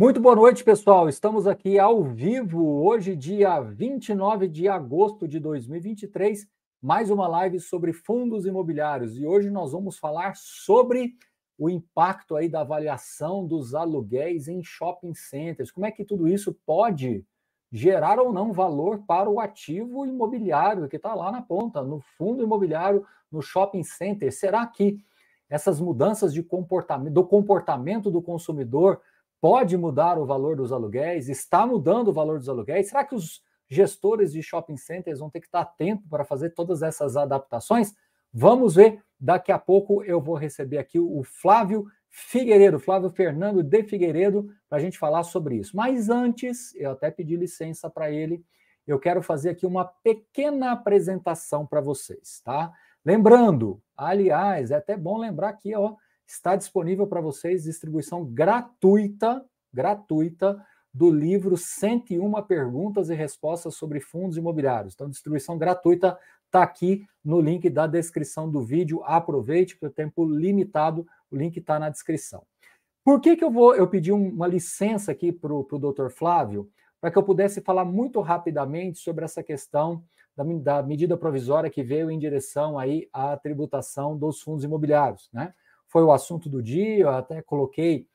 Muito boa noite, pessoal. Estamos aqui ao vivo hoje, dia 29 de agosto de 2023, mais uma live sobre fundos imobiliários. E hoje nós vamos falar sobre o impacto aí da avaliação dos aluguéis em shopping centers. Como é que tudo isso pode gerar ou não valor para o ativo imobiliário que está lá na ponta, no fundo imobiliário, no shopping center? Será que essas mudanças de comportamento, do comportamento do consumidor pode mudar o valor dos aluguéis? Está mudando o valor dos aluguéis? Será que os gestores de shopping centers vão ter que estar tempo para fazer todas essas adaptações? Vamos ver. Daqui a pouco eu vou receber aqui o Flávio Figueiredo, Flávio Fernando de Figueiredo, para a gente falar sobre isso. Mas antes, eu até pedi licença para ele, eu quero fazer aqui uma pequena apresentação para vocês, tá? Lembrando, aliás, é até bom lembrar aqui, ó, está disponível para vocês distribuição gratuita, gratuita do livro 101 perguntas e respostas sobre fundos imobiliários. Então, distribuição gratuita está aqui no link da descrição do vídeo. Aproveite, porque o tempo limitado, o link está na descrição. Por que, que eu vou eu pedi uma licença aqui para o doutor Flávio? Para que eu pudesse falar muito rapidamente sobre essa questão da, da medida provisória que veio em direção aí à tributação dos fundos imobiliários, né? Foi o assunto do dia, eu até coloquei,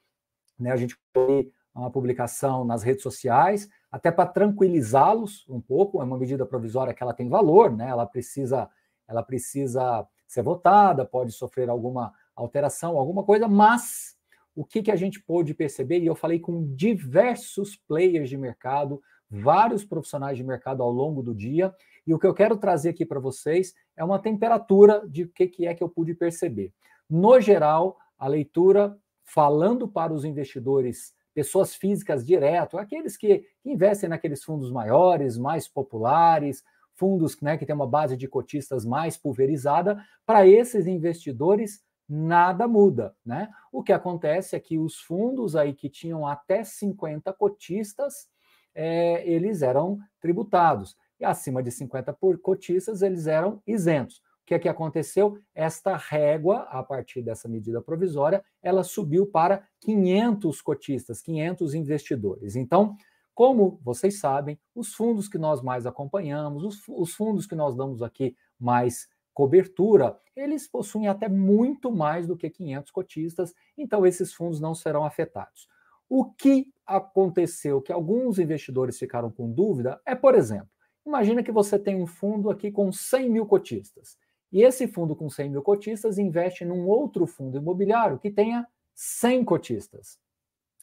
né, a gente colocou uma publicação nas redes sociais, até para tranquilizá-los um pouco, é uma medida provisória que ela tem valor, né? Ela precisa, ela precisa ser votada, pode sofrer alguma alteração, alguma coisa, mas o que, que a gente pôde perceber, e eu falei com diversos players de mercado, vários profissionais de mercado ao longo do dia, e o que eu quero trazer aqui para vocês é uma temperatura de o que, que é que eu pude perceber. No geral, a leitura falando para os investidores, pessoas físicas direto, aqueles que investem naqueles fundos maiores, mais populares, fundos né, que têm uma base de cotistas mais pulverizada, para esses investidores nada muda, né? O que acontece é que os fundos aí que tinham até 50 cotistas, é, eles eram tributados. E acima de 50 por cotistas, eles eram isentos que é que aconteceu? Esta régua, a partir dessa medida provisória, ela subiu para 500 cotistas, 500 investidores. Então, como vocês sabem, os fundos que nós mais acompanhamos, os, os fundos que nós damos aqui mais cobertura, eles possuem até muito mais do que 500 cotistas, então esses fundos não serão afetados. O que aconteceu que alguns investidores ficaram com dúvida é, por exemplo, imagina que você tem um fundo aqui com 100 mil cotistas. E esse fundo com 100 mil cotistas investe num outro fundo imobiliário que tenha 100 cotistas.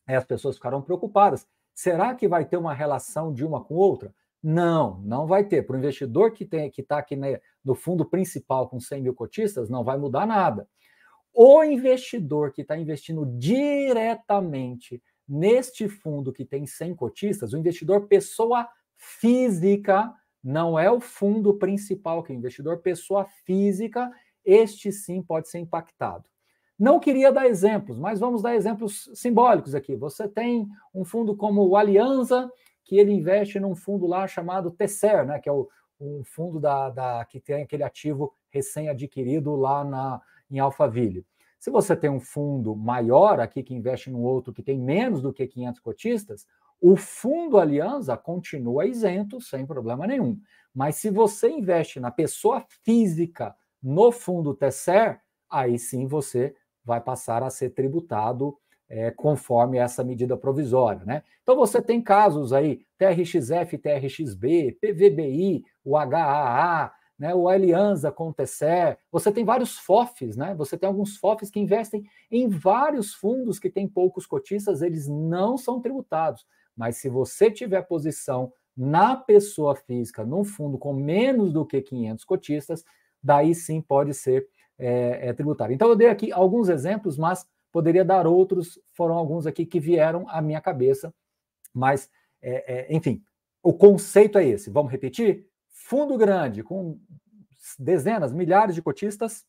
Aí as pessoas ficaram preocupadas. Será que vai ter uma relação de uma com outra? Não, não vai ter. Para o investidor que está aqui né, no fundo principal com 100 mil cotistas, não vai mudar nada. O investidor que está investindo diretamente neste fundo que tem 100 cotistas, o investidor pessoa física, não é o fundo principal, que é o investidor pessoa física, este sim pode ser impactado. Não queria dar exemplos, mas vamos dar exemplos simbólicos aqui. Você tem um fundo como o Alianza, que ele investe num fundo lá chamado Tesser, né, que é o, um fundo da, da, que tem aquele ativo recém-adquirido lá na, em Alphaville. Se você tem um fundo maior aqui que investe num outro que tem menos do que 500 cotistas, o fundo Aliança continua isento, sem problema nenhum. Mas se você investe na pessoa física no fundo Tesser, aí sim você vai passar a ser tributado é, conforme essa medida provisória. Né? Então você tem casos aí, TRXF, TRXB, PVBI, o HAA, né, o Alianza com o Tesser, você tem vários FOFs, né? Você tem alguns FOFs que investem em vários fundos que têm poucos cotistas, eles não são tributados. Mas se você tiver posição na pessoa física, num fundo com menos do que 500 cotistas, daí sim pode ser é, é, tributário. Então eu dei aqui alguns exemplos, mas poderia dar outros, foram alguns aqui que vieram à minha cabeça, mas é, é enfim, o conceito é esse. Vamos repetir? Fundo grande com dezenas, milhares de cotistas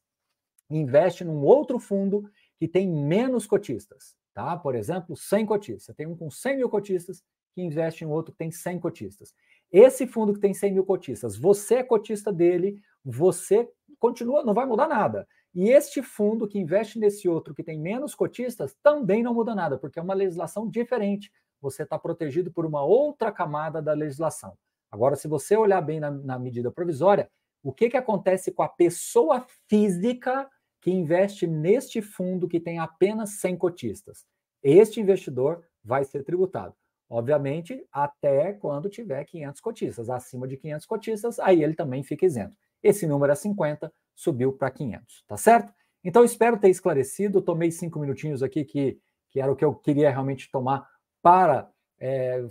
investe num outro fundo que tem menos cotistas tá? Por exemplo, 100 cotistas. Tem um com 100 mil cotistas que investe em outro que tem 100 cotistas. Esse fundo que tem 100 mil cotistas, você é cotista dele, você continua, não vai mudar nada. E este fundo que investe nesse outro que tem menos cotistas também não muda nada, porque é uma legislação diferente. Você está protegido por uma outra camada da legislação. Agora, se você olhar bem na, na medida provisória, o que, que acontece com a pessoa física que investe neste fundo que tem apenas 100 cotistas? Este investidor vai ser tributado. Obviamente, até quando tiver 500 cotistas. Acima de 500 cotistas, aí ele também fica isento. Esse número é 50, subiu para 500, tá certo? Então, espero ter esclarecido. Tomei cinco minutinhos aqui, que, que era o que eu queria realmente tomar para, é,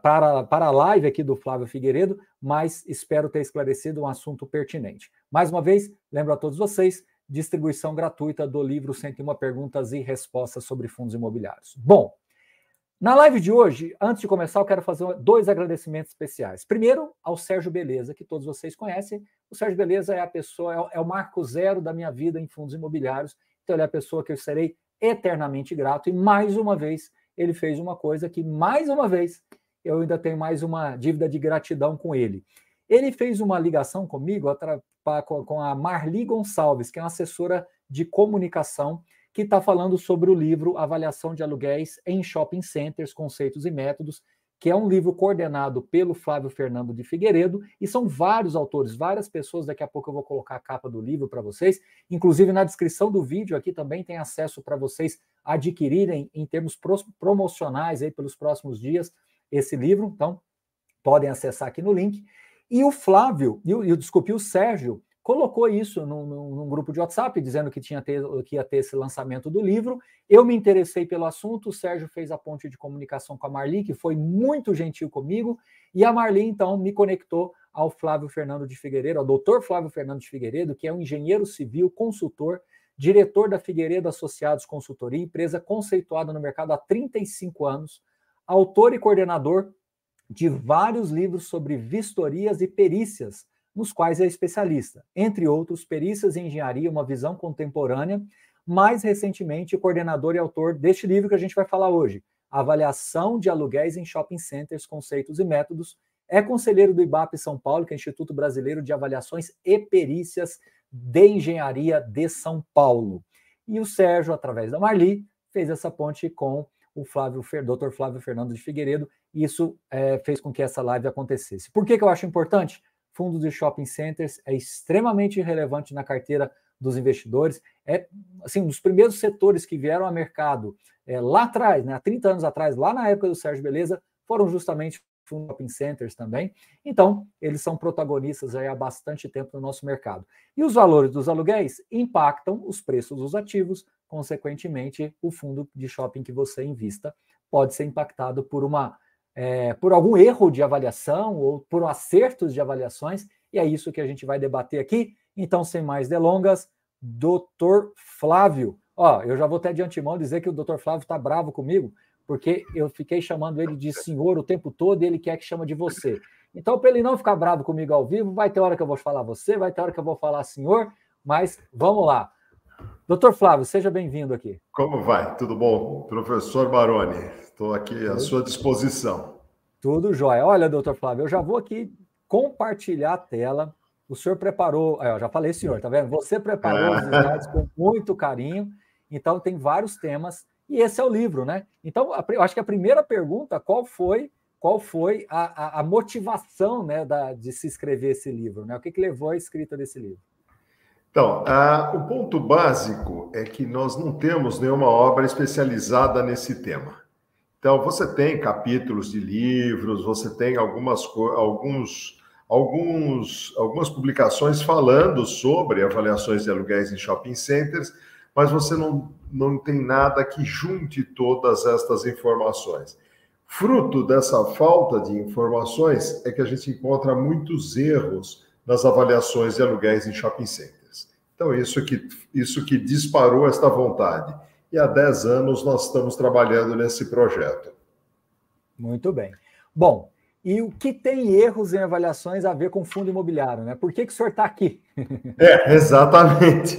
para, para a live aqui do Flávio Figueiredo, mas espero ter esclarecido um assunto pertinente. Mais uma vez, lembro a todos vocês, distribuição gratuita do livro 101 Perguntas e Respostas sobre Fundos Imobiliários. Bom, na live de hoje, antes de começar, eu quero fazer dois agradecimentos especiais. Primeiro, ao Sérgio Beleza, que todos vocês conhecem. O Sérgio Beleza é a pessoa, é o marco zero da minha vida em fundos imobiliários. Então, ele é a pessoa que eu serei eternamente grato. E mais uma vez, ele fez uma coisa que, mais uma vez, eu ainda tenho mais uma dívida de gratidão com ele. Ele fez uma ligação comigo com a Marli Gonçalves, que é uma assessora de comunicação que está falando sobre o livro Avaliação de Aluguéis em Shopping Centers, Conceitos e Métodos, que é um livro coordenado pelo Flávio Fernando de Figueiredo, e são vários autores, várias pessoas. Daqui a pouco eu vou colocar a capa do livro para vocês. Inclusive, na descrição do vídeo aqui também tem acesso para vocês adquirirem em termos promocionais aí pelos próximos dias esse livro. Então, podem acessar aqui no link. E o Flávio, e o, desculpe, o Sérgio colocou isso num, num, grupo de WhatsApp, dizendo que, tinha ter, que ia ter esse lançamento do livro. Eu me interessei pelo assunto, o Sérgio fez a ponte de comunicação com a Marli, que foi muito gentil comigo, e a Marli, então, me conectou ao Flávio Fernando de Figueiredo, ao doutor Flávio Fernando de Figueiredo, que é um engenheiro civil, consultor, diretor da Figueiredo Associados Consultoria, empresa conceituada no mercado há 35 anos, autor e coordenador de vários livros sobre vistorias e perícias, nos quais é especialista, entre outros, perícias em engenharia, uma visão contemporânea, mais recentemente, coordenador e autor deste livro que a gente vai falar hoje, Avaliação de Aluguéis em Shopping Centers, Conceitos e Métodos, é conselheiro do IBAP São Paulo, que é Instituto Brasileiro de Avaliações e Perícias de Engenharia de São Paulo. E o Sérgio, através da Marli, fez essa ponte com o Flávio, Dr. Flávio Fernando de Figueiredo, isso é, fez com que essa live acontecesse. Por que, que eu acho importante? fundos de shopping centers é extremamente relevante na carteira dos investidores. É assim, um dos primeiros setores que vieram ao mercado é, lá atrás, né, há 30 anos atrás, lá na época do Sérgio Beleza, foram justamente shopping centers também. Então, eles são protagonistas há bastante tempo no nosso mercado. E os valores dos aluguéis impactam os preços dos ativos, consequentemente, o fundo de shopping que você invista pode ser impactado por uma é, por algum erro de avaliação ou por acertos de avaliações, e é isso que a gente vai debater aqui. Então, sem mais delongas, doutor Flávio. Ó, eu já vou até de antemão dizer que o doutor Flávio está bravo comigo, porque eu fiquei chamando ele de senhor o tempo todo e ele quer que chama de você. Então, para ele não ficar bravo comigo ao vivo, vai ter hora que eu vou falar você, vai ter hora que eu vou falar senhor, mas vamos lá. Doutor Flávio, seja bem-vindo aqui. Como vai? Tudo bom? Professor Baroni, estou aqui à sua disposição. Tudo jóia. Olha, doutor Flávio, eu já vou aqui compartilhar a tela. O senhor preparou, eu já falei, senhor, tá vendo? Você preparou os slides com muito carinho, então tem vários temas, e esse é o livro, né? Então, eu acho que a primeira pergunta, qual foi qual foi a, a, a motivação né, da, de se escrever esse livro? Né? O que, que levou à escrita desse livro? Então, o ponto básico é que nós não temos nenhuma obra especializada nesse tema. Então, você tem capítulos de livros, você tem algumas, alguns, alguns, algumas publicações falando sobre avaliações de aluguéis em shopping centers, mas você não, não tem nada que junte todas estas informações. Fruto dessa falta de informações é que a gente encontra muitos erros nas avaliações de aluguéis em shopping centers. Então, isso que, isso que disparou esta vontade. E há 10 anos nós estamos trabalhando nesse projeto. Muito bem. Bom, e o que tem erros em avaliações a ver com fundo imobiliário, né? Por que, que o senhor está aqui? é, exatamente.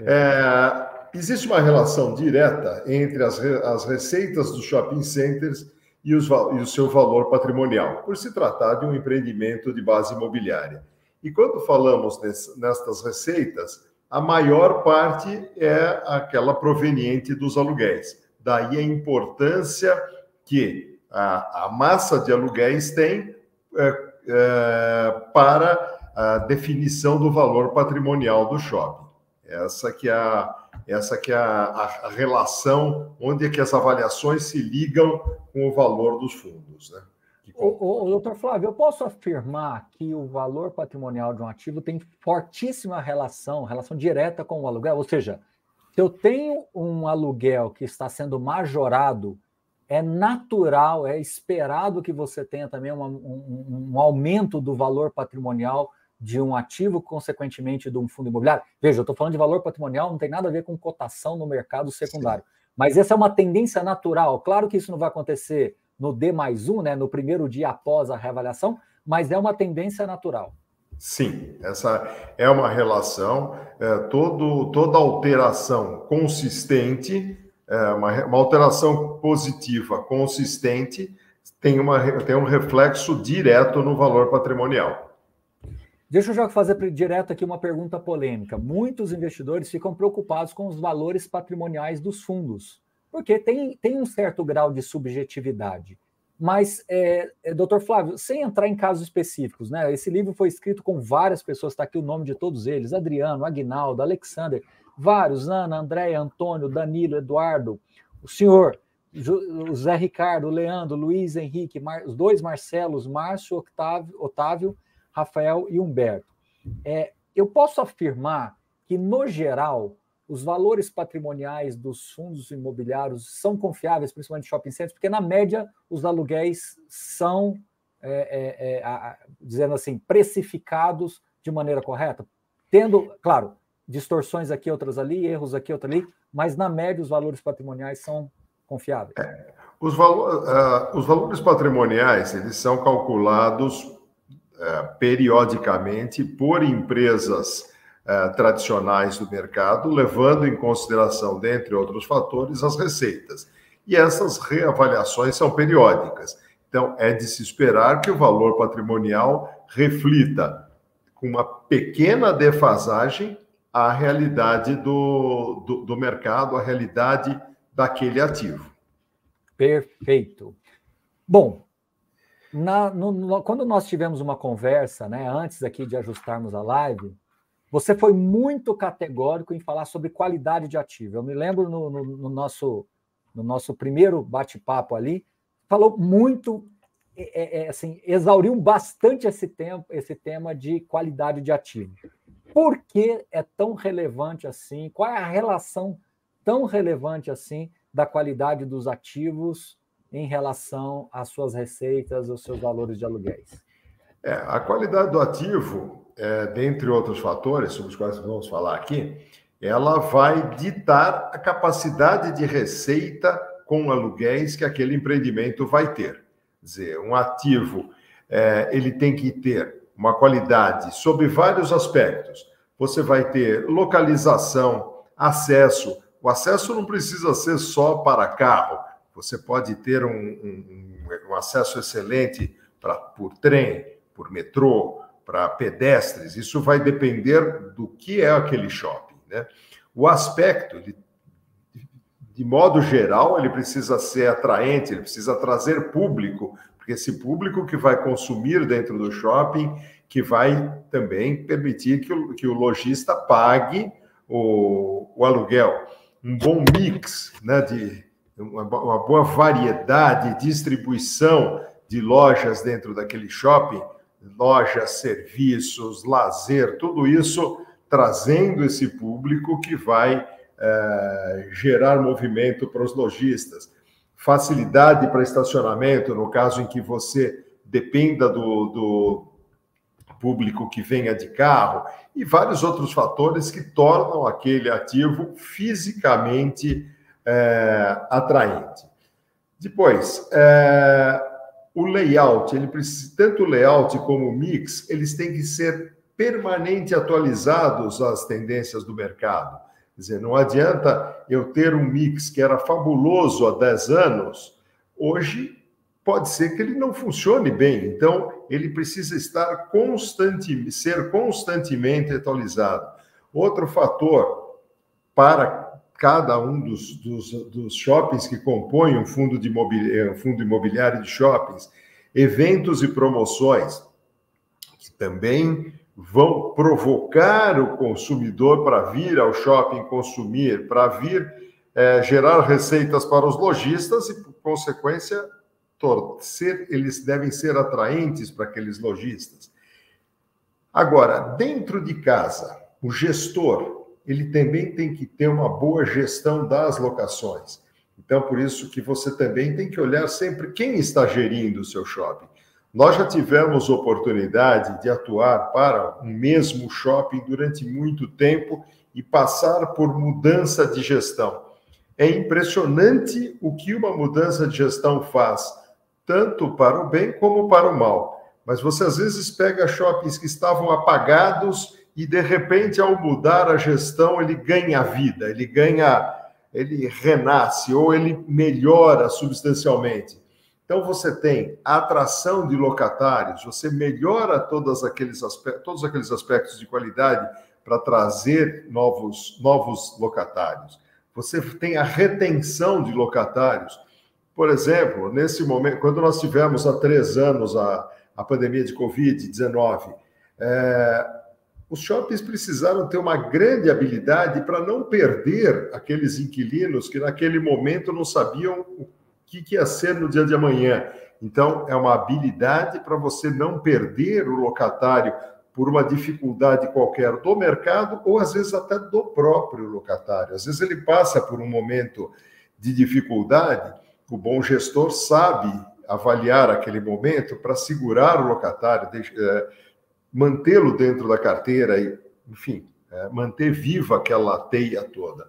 É, existe uma relação direta entre as, as receitas dos shopping centers e, os, e o seu valor patrimonial, por se tratar de um empreendimento de base imobiliária. E quando falamos nestas receitas, a maior parte é aquela proveniente dos aluguéis. Daí a importância que a, a massa de aluguéis tem é, é, para a definição do valor patrimonial do shopping. Essa que é a, essa que é a, a, relação onde é que as avaliações se ligam com o valor dos fundos. Né? O, o, doutor Flávio, eu posso afirmar que o valor patrimonial de um ativo tem fortíssima relação, relação direta com o aluguel, ou seja, se eu tenho um aluguel que está sendo majorado, é natural, é esperado que você tenha também uma, um, um aumento do valor patrimonial de um ativo, consequentemente, de um fundo imobiliário. Veja, eu estou falando de valor patrimonial, não tem nada a ver com cotação no mercado secundário. Sim. Mas essa é uma tendência natural. Claro que isso não vai acontecer no D mais um, né, no primeiro dia após a reavaliação, mas é uma tendência natural. Sim, essa é uma relação. É, todo, toda alteração consistente, é, uma, uma alteração positiva consistente, tem, uma, tem um reflexo direto no valor patrimonial. Deixa eu já fazer direto aqui uma pergunta polêmica. Muitos investidores ficam preocupados com os valores patrimoniais dos fundos, porque tem, tem um certo grau de subjetividade. Mas, é, é, doutor Flávio, sem entrar em casos específicos, né? Esse livro foi escrito com várias pessoas, está aqui o nome de todos eles: Adriano, Aguinaldo, Alexander, vários, Ana, André, Antônio, Danilo, Eduardo, o senhor, o Zé Ricardo, o Leandro, Luiz Henrique, Mar, os dois Marcelos, Márcio, Octávio, Otávio Rafael e Humberto. É, eu posso afirmar que, no geral, os valores patrimoniais dos fundos imobiliários são confiáveis, principalmente shopping centers, porque, na média, os aluguéis são, é, é, é a, dizendo assim, precificados de maneira correta, tendo, claro, distorções aqui, outras ali, erros aqui, outras ali, mas, na média, os valores patrimoniais são confiáveis. É, os, valo, uh, os valores patrimoniais, eles são calculados é, periodicamente por empresas é, tradicionais do mercado, levando em consideração, dentre outros fatores, as receitas. E essas reavaliações são periódicas. Então, é de se esperar que o valor patrimonial reflita, com uma pequena defasagem, a realidade do, do, do mercado, a realidade daquele ativo. Perfeito. Bom, na, no, no, quando nós tivemos uma conversa, né, antes aqui de ajustarmos a live, você foi muito categórico em falar sobre qualidade de ativo. Eu me lembro no, no, no nosso, no nosso primeiro bate-papo ali, falou muito, é, é, é, assim, exauriu bastante esse, tempo, esse tema de qualidade de ativo. Por que é tão relevante assim? Qual é a relação tão relevante assim da qualidade dos ativos em relação às suas receitas, aos seus valores de aluguéis? É, a qualidade do ativo, é, dentre outros fatores sobre os quais vamos falar aqui, ela vai ditar a capacidade de receita com aluguéis que aquele empreendimento vai ter. Quer dizer, um ativo é, ele tem que ter uma qualidade sobre vários aspectos. Você vai ter localização, acesso. O acesso não precisa ser só para carro você pode ter um, um, um acesso excelente pra, por trem, por metrô, para pedestres. Isso vai depender do que é aquele shopping. Né? O aspecto, de modo geral, ele precisa ser atraente, ele precisa trazer público, porque esse público que vai consumir dentro do shopping, que vai também permitir que o, que o lojista pague o, o aluguel. Um bom mix né, de, uma, uma boa variedade, distribuição de lojas dentro daquele shopping, lojas, serviços, lazer, tudo isso trazendo esse público que vai é, gerar movimento para os lojistas. Facilidade para estacionamento, no caso em que você dependa do, do público que venha de carro, e vários outros fatores que tornam aquele ativo fisicamente é, atraente. Depois, é, o layout, ele precisa, tanto o layout como o mix, eles têm que ser permanente atualizados às tendências do mercado. Quer dizer, não adianta eu ter um mix que era fabuloso há 10 anos, hoje pode ser que ele não funcione bem. Então, ele precisa estar constante, ser constantemente atualizado. Outro fator para cada um dos, dos, dos shoppings que compõem um fundo, de imobiliário, um fundo imobiliário de shoppings, eventos e promoções, que também vão provocar o consumidor para vir ao shopping consumir, para vir é, gerar receitas para os lojistas e, por consequência, eles devem ser atraentes para aqueles lojistas. Agora, dentro de casa, o gestor, ele também tem que ter uma boa gestão das locações. Então, por isso que você também tem que olhar sempre quem está gerindo o seu shopping. Nós já tivemos oportunidade de atuar para um mesmo shopping durante muito tempo e passar por mudança de gestão. É impressionante o que uma mudança de gestão faz, tanto para o bem como para o mal. Mas você às vezes pega shoppings que estavam apagados e de repente ao mudar a gestão ele ganha vida, ele ganha, ele renasce ou ele melhora substancialmente. Então você tem a atração de locatários, você melhora todos aqueles aspectos, todos aqueles aspectos de qualidade para trazer novos novos locatários. Você tem a retenção de locatários. Por exemplo, nesse momento, quando nós tivemos há três anos a a pandemia de Covid-19, é, os shoppings precisaram ter uma grande habilidade para não perder aqueles inquilinos que naquele momento não sabiam o que, que ia ser no dia de amanhã. Então, é uma habilidade para você não perder o locatário por uma dificuldade qualquer do mercado ou às vezes até do próprio locatário. Às vezes ele passa por um momento de dificuldade, o bom gestor sabe avaliar aquele momento para segurar o locatário, é, mantê-lo dentro da carteira e, enfim, é, manter viva aquela teia toda.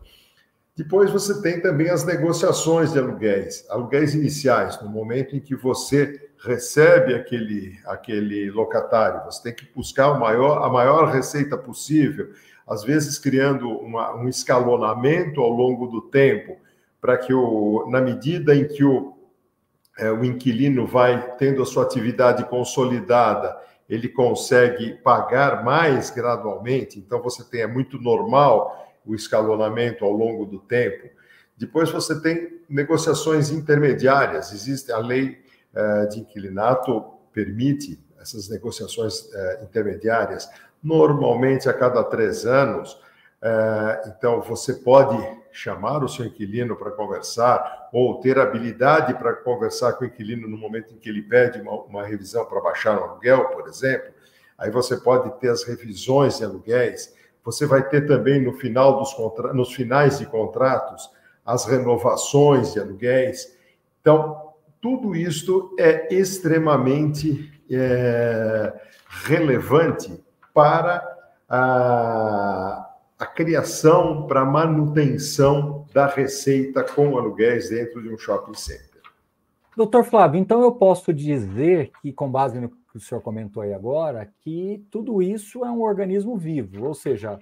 Depois você tem também as negociações de aluguéis, aluguéis iniciais, no momento em que você recebe aquele, aquele locatário, você tem que buscar o maior, a maior receita possível, às vezes criando uma, um escalonamento ao longo do tempo, para que, o, na medida em que o é, o inquilino vai tendo a sua atividade consolidada, ele consegue pagar mais gradualmente, então você tem, é muito normal o escalonamento ao longo do tempo. Depois você tem negociações intermediárias, existe a lei é, de inquilinato permite essas negociações é, intermediárias, normalmente a cada três anos, é, então, você pode chamar o seu inquilino para conversar ou ter habilidade para conversar com o inquilino no momento em que ele pede uma, uma revisão para baixar o aluguel, por exemplo. Aí você pode ter as revisões de aluguéis. Você vai ter também no final dos nos finais de contratos as renovações de aluguéis. Então, tudo isto é extremamente é, relevante para a a criação para manutenção da receita com aluguéis dentro de um shopping center. Doutor Flávio, então eu posso dizer que, com base no que o senhor comentou aí agora, que tudo isso é um organismo vivo, ou seja,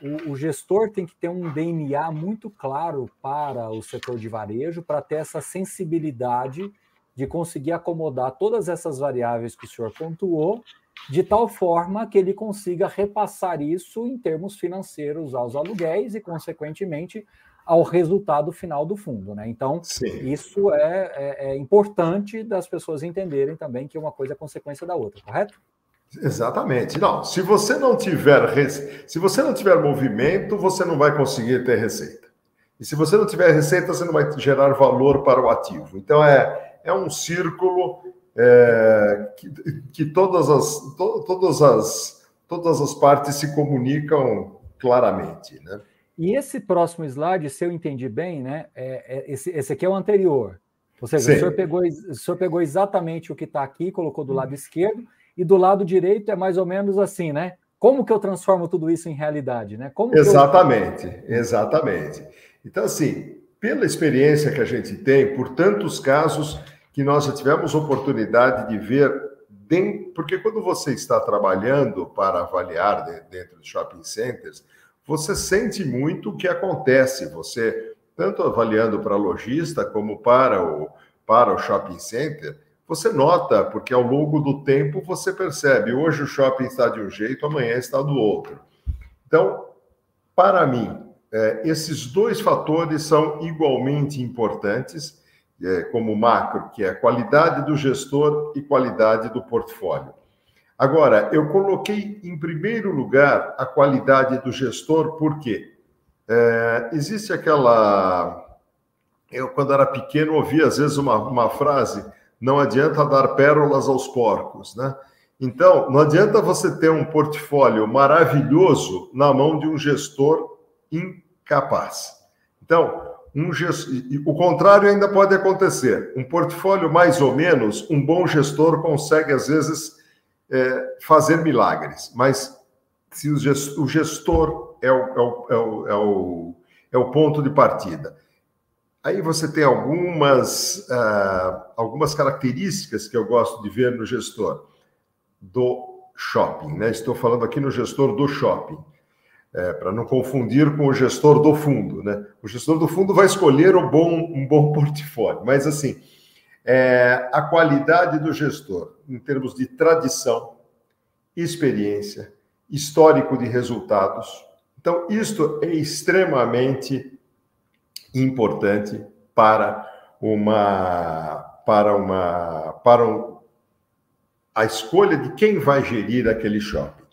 o, o gestor tem que ter um DNA muito claro para o setor de varejo, para ter essa sensibilidade de conseguir acomodar todas essas variáveis que o senhor pontuou de tal forma que ele consiga repassar isso em termos financeiros aos aluguéis e, consequentemente, ao resultado final do fundo. Né? Então, Sim. isso é, é, é, importante das pessoas entenderem também que uma coisa é consequência da outra, correto? Exatamente. Não, se você não tiver se você não tiver movimento, você não vai conseguir ter receita. E se você não tiver receita, você não vai gerar valor para o ativo. Então é, é um círculo é, que, que, todas, as, to, todas, as, todas as partes se comunicam claramente. Né? E esse próximo slide, se eu entendi bem, né, é, é esse, esse aqui é o anterior. Ou seja, o senhor, pegou, o senhor pegou exatamente o que está aqui, colocou do lado esquerdo, e do lado direito é mais ou menos assim, né? Como que eu transformo tudo isso em realidade, né? Como exatamente, eu... exatamente. Então, assim, pela experiência que a gente tem, por tantos casos, que nós já tivemos oportunidade de ver, porque quando você está trabalhando para avaliar dentro de shopping centers, você sente muito o que acontece. Você, tanto avaliando para lojista como para o, para o shopping center, você nota, porque ao longo do tempo você percebe, hoje o shopping está de um jeito, amanhã está do outro. Então, para mim, é, esses dois fatores são igualmente importantes, como macro, que é qualidade do gestor e qualidade do portfólio. Agora, eu coloquei em primeiro lugar a qualidade do gestor, por quê? É, existe aquela. Eu, quando era pequeno, ouvia às vezes uma, uma frase: não adianta dar pérolas aos porcos, né? Então, não adianta você ter um portfólio maravilhoso na mão de um gestor incapaz. Então, um gestor, o contrário ainda pode acontecer. Um portfólio mais ou menos, um bom gestor consegue, às vezes, é, fazer milagres, mas se o gestor é o, é o, é o, é o, é o ponto de partida. Aí você tem algumas, uh, algumas características que eu gosto de ver no gestor do shopping. Né? Estou falando aqui no gestor do shopping, é, para não confundir com o gestor do fundo. Né? O gestor do fundo vai escolher um bom, um bom portfólio, mas assim, é, a qualidade do gestor, em termos de tradição, experiência, histórico de resultados. Então, isto é extremamente importante para uma para uma para um, a escolha de quem vai gerir aquele shopping.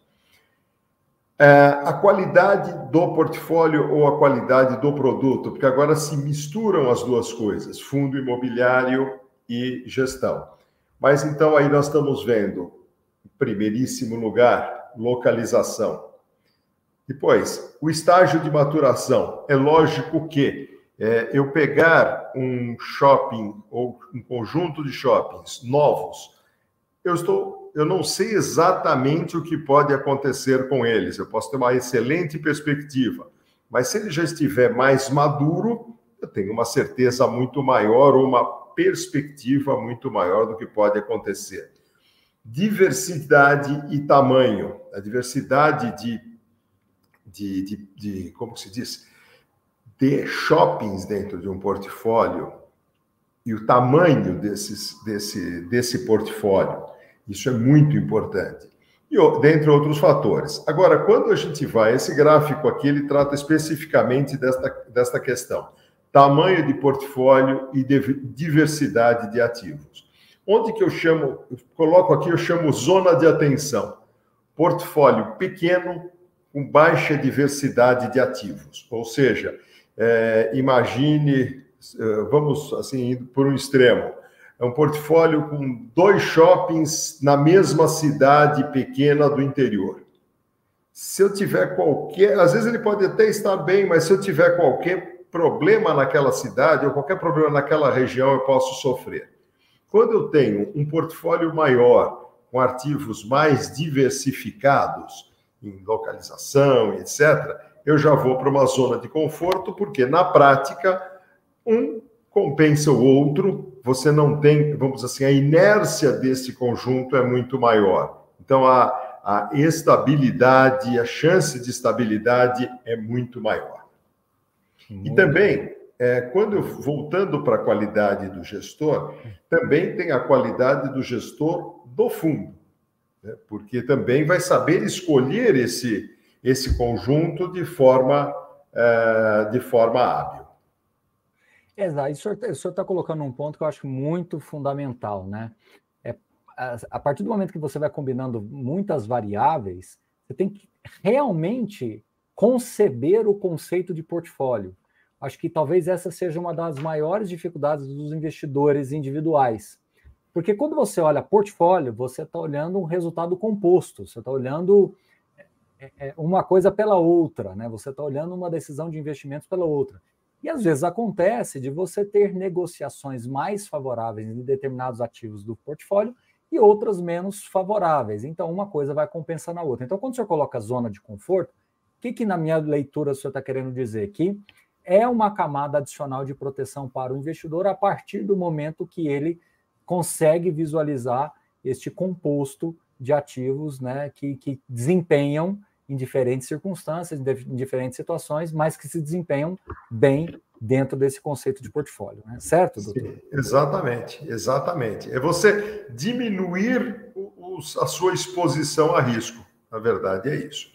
É, a qualidade do portfólio ou a qualidade do produto, porque agora se misturam as duas coisas, fundo imobiliário e gestão. Mas então aí nós estamos vendo, em primeiríssimo lugar, localização. Depois, o estágio de maturação. É lógico que é, eu pegar um shopping ou um conjunto de shoppings novos, eu estou, eu não sei exatamente o que pode acontecer com eles. Eu posso ter uma excelente perspectiva, mas se ele já estiver mais maduro, eu tenho uma certeza muito maior, uma perspectiva muito maior do que pode acontecer. Diversidade e tamanho. A diversidade de, de, de, de como se diz, de shoppings dentro de um portfólio e o tamanho desses, desse, desse portfólio. Isso é muito importante. E dentre outros fatores. Agora, quando a gente vai, esse gráfico aqui, ele trata especificamente desta, desta questão tamanho de portfólio e diversidade de ativos. Onde que eu chamo, eu coloco aqui, eu chamo zona de atenção. Portfólio pequeno com baixa diversidade de ativos. Ou seja, é, imagine, é, vamos assim, indo por um extremo, é um portfólio com dois shoppings na mesma cidade pequena do interior. Se eu tiver qualquer, às vezes ele pode até estar bem, mas se eu tiver qualquer problema naquela cidade ou qualquer problema naquela região eu posso sofrer. Quando eu tenho um portfólio maior, com ativos mais diversificados, em localização, etc., eu já vou para uma zona de conforto, porque na prática, um compensa o outro, você não tem, vamos dizer assim, a inércia desse conjunto é muito maior. Então, a, a estabilidade, a chance de estabilidade é muito maior. Muito e também, é, quando voltando para a qualidade do gestor, também tem a qualidade do gestor do fundo, né? porque também vai saber escolher esse, esse conjunto de forma, é, de forma hábil. Exato, o senhor está colocando um ponto que eu acho muito fundamental, né? É, a, a partir do momento que você vai combinando muitas variáveis, você tem que realmente conceber o conceito de portfólio. Acho que talvez essa seja uma das maiores dificuldades dos investidores individuais. Porque quando você olha portfólio, você está olhando um resultado composto, você está olhando é, é, uma coisa pela outra, né? Você está olhando uma decisão de investimentos pela outra. E às vezes acontece de você ter negociações mais favoráveis em determinados ativos do portfólio e outras menos favoráveis. Então, uma coisa vai compensando a outra. Então, quando você coloca zona de conforto, o que, que na minha leitura o senhor está querendo dizer? Que é uma camada adicional de proteção para o investidor a partir do momento que ele consegue visualizar este composto de ativos né, que, que desempenham em diferentes circunstâncias, em diferentes situações, mas que se desempenham bem dentro desse conceito de portfólio, né? certo, doutor? Sim, exatamente, exatamente. É você diminuir a sua exposição a risco. Na verdade, é isso.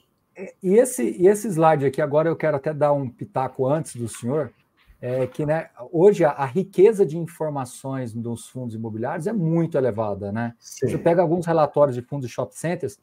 E esse, e esse slide aqui, agora eu quero até dar um pitaco antes do senhor, é que né, hoje a, a, riqueza de informações dos fundos imobiliários é muito elevada. Né? Você pega alguns relatórios de fundos de shopping centers,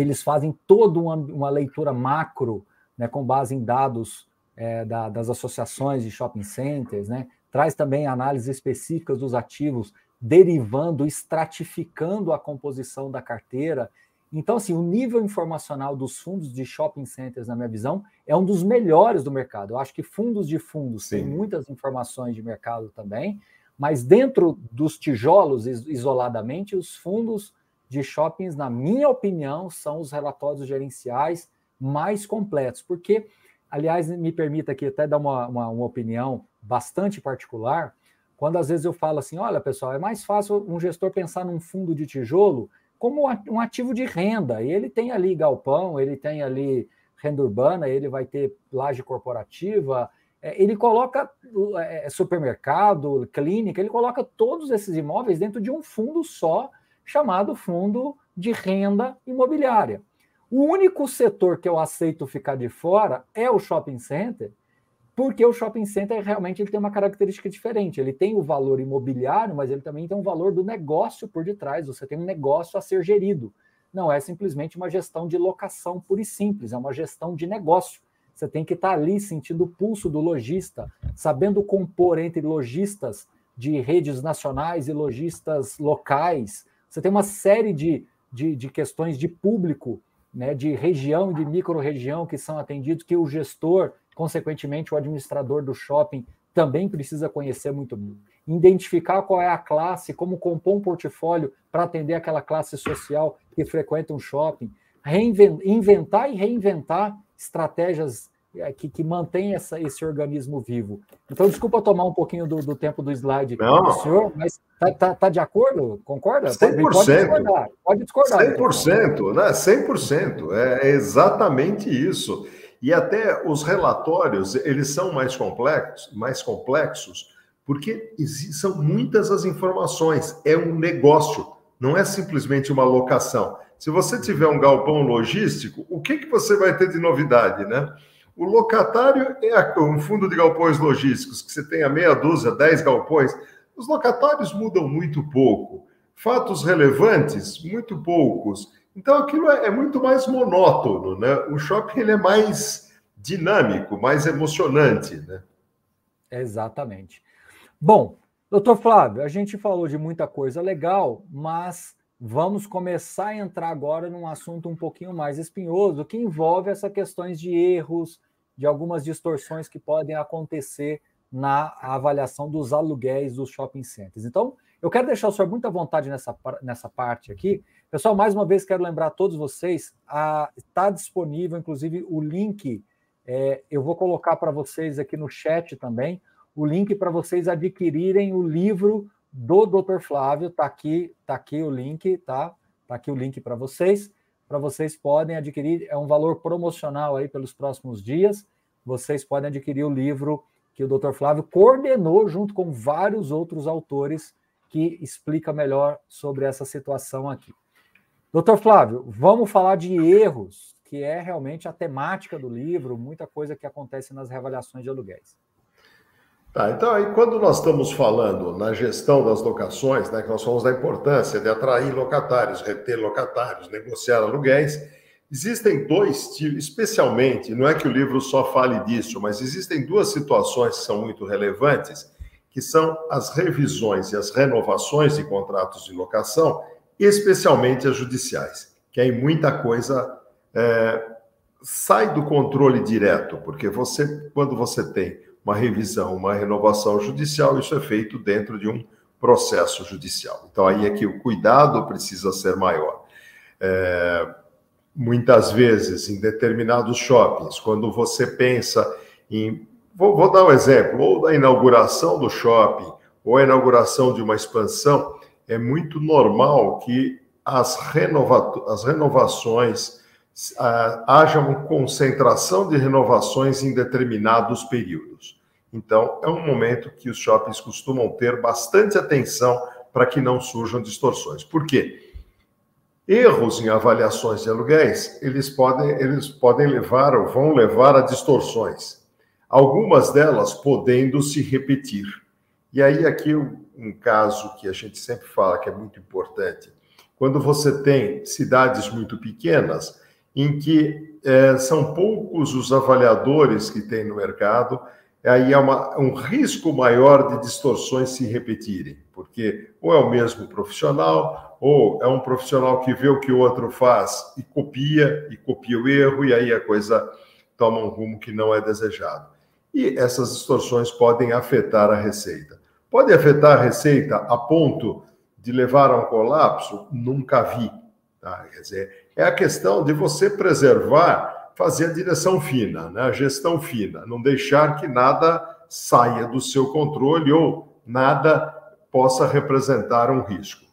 eles fazem toda uma, uma leitura macro, né, com base em dados é, da, das associações de shopping centers, né? traz também análises específicas dos ativos, derivando, estratificando a composição da carteira. Então, assim, o nível informacional dos fundos de shopping centers, na minha visão, é um dos melhores do mercado. Eu acho que fundos de fundos têm muitas informações de mercado também, mas dentro dos tijolos, isoladamente, os fundos de shoppings, na minha opinião, são os relatórios gerenciais mais completos, porque, aliás, me permita aqui até dar uma, uma, uma opinião bastante particular, quando às vezes eu falo assim, olha pessoal, é mais fácil um gestor pensar num fundo de tijolo como um ativo de renda. E ele tem ali galpão, ele tem ali renda urbana, ele vai ter laje corporativa, é, ele coloca é, supermercado, clínica, ele coloca todos esses imóveis dentro de um fundo só, chamado fundo de renda imobiliária. O único setor que eu aceito ficar de fora é o shopping center, porque o shopping center realmente ele tem uma característica diferente. Ele tem o valor imobiliário, mas ele também tem um valor do negócio por detrás. Você tem um negócio a ser gerido. Não é simplesmente uma gestão de locação pura e simples, é uma gestão de negócio. Você tem que estar ali sentindo o pulso do lojista, sabendo compor entre lojistas de redes nacionais e lojistas locais. Você tem uma série de, de, de questões de público, né, de região, de micro-região que são atendidos, que o gestor consequentemente, o administrador do shopping também precisa conhecer muito bem. Identificar qual é a classe, como compor um portfólio para atender aquela classe social que frequenta um shopping, inventar e reinventar estratégias que, que mantém essa, esse organismo vivo. Então, desculpa tomar um pouquinho do, do tempo do slide Não. do senhor, mas está tá, tá de acordo? Concorda? 100%. Pode discordar. Pode discordar 100%, então. né? 100%. É exatamente isso. E até os relatórios, eles são mais complexos, mais complexos, porque são muitas as informações, é um negócio, não é simplesmente uma locação. Se você tiver um galpão logístico, o que, que você vai ter de novidade, né? O locatário é um fundo de galpões logísticos, que você tenha meia dúzia, dez galpões. Os locatários mudam muito pouco. Fatos relevantes, muito poucos. Então aquilo é, é, muito mais monótono, né? O shopping ele é mais dinâmico, mais emocionante, né? Exatamente. Bom, doutor Flávio, a gente falou de muita coisa legal, mas vamos começar a entrar agora num assunto um pouquinho mais espinhoso, que envolve essas questões de erros, de algumas distorções que podem acontecer na avaliação dos aluguéis dos shopping centers. Então, eu quero deixar o senhor muito à vontade nessa, nessa parte aqui, Pessoal, mais uma vez quero lembrar a todos vocês, está disponível, inclusive, o link, é, eu vou colocar para vocês aqui no chat também, o link para vocês adquirirem o livro do Dr. Flávio, está aqui, tá aqui o link, tá? Está aqui o link para vocês, para vocês podem adquirir, é um valor promocional aí pelos próximos dias, vocês podem adquirir o livro que o Dr. Flávio coordenou junto com vários outros autores que explica melhor sobre essa situação aqui. Doutor Flávio, vamos falar de erros, que é realmente a temática do livro, muita coisa que acontece nas reavaliações de aluguéis. Tá, então aí quando nós estamos falando na gestão das locações, né, que nós falamos da importância de atrair locatários, reter locatários, negociar aluguéis, existem dois tipos, especialmente, não é que o livro só fale disso, mas existem duas situações que são muito relevantes, que são as revisões e as renovações de contratos de locação especialmente as judiciais, que aí muita coisa é, sai do controle direto, porque você, quando você tem uma revisão, uma renovação judicial, isso é feito dentro de um processo judicial. Então aí é que o cuidado precisa ser maior. É, muitas vezes, em determinados shoppings, quando você pensa em. Vou, vou dar um exemplo, ou da inauguração do shopping, ou a inauguração de uma expansão, é muito normal que as, renova as renovações haja uma concentração de renovações em determinados períodos. Então, é um momento que os shoppings costumam ter bastante atenção para que não surjam distorções. Por quê? Erros em avaliações de aluguéis, eles podem, eles podem levar ou vão levar a distorções, algumas delas podendo se repetir. E aí, aqui, um caso que a gente sempre fala que é muito importante. Quando você tem cidades muito pequenas, em que é, são poucos os avaliadores que tem no mercado, aí é uma, um risco maior de distorções se repetirem, porque ou é o mesmo profissional, ou é um profissional que vê o que o outro faz e copia, e copia o erro, e aí a coisa toma um rumo que não é desejado. E essas distorções podem afetar a receita. Pode afetar a receita a ponto de levar a um colapso? Nunca vi. Tá? Quer dizer, é a questão de você preservar, fazer a direção fina, né? a gestão fina, não deixar que nada saia do seu controle ou nada possa representar um risco.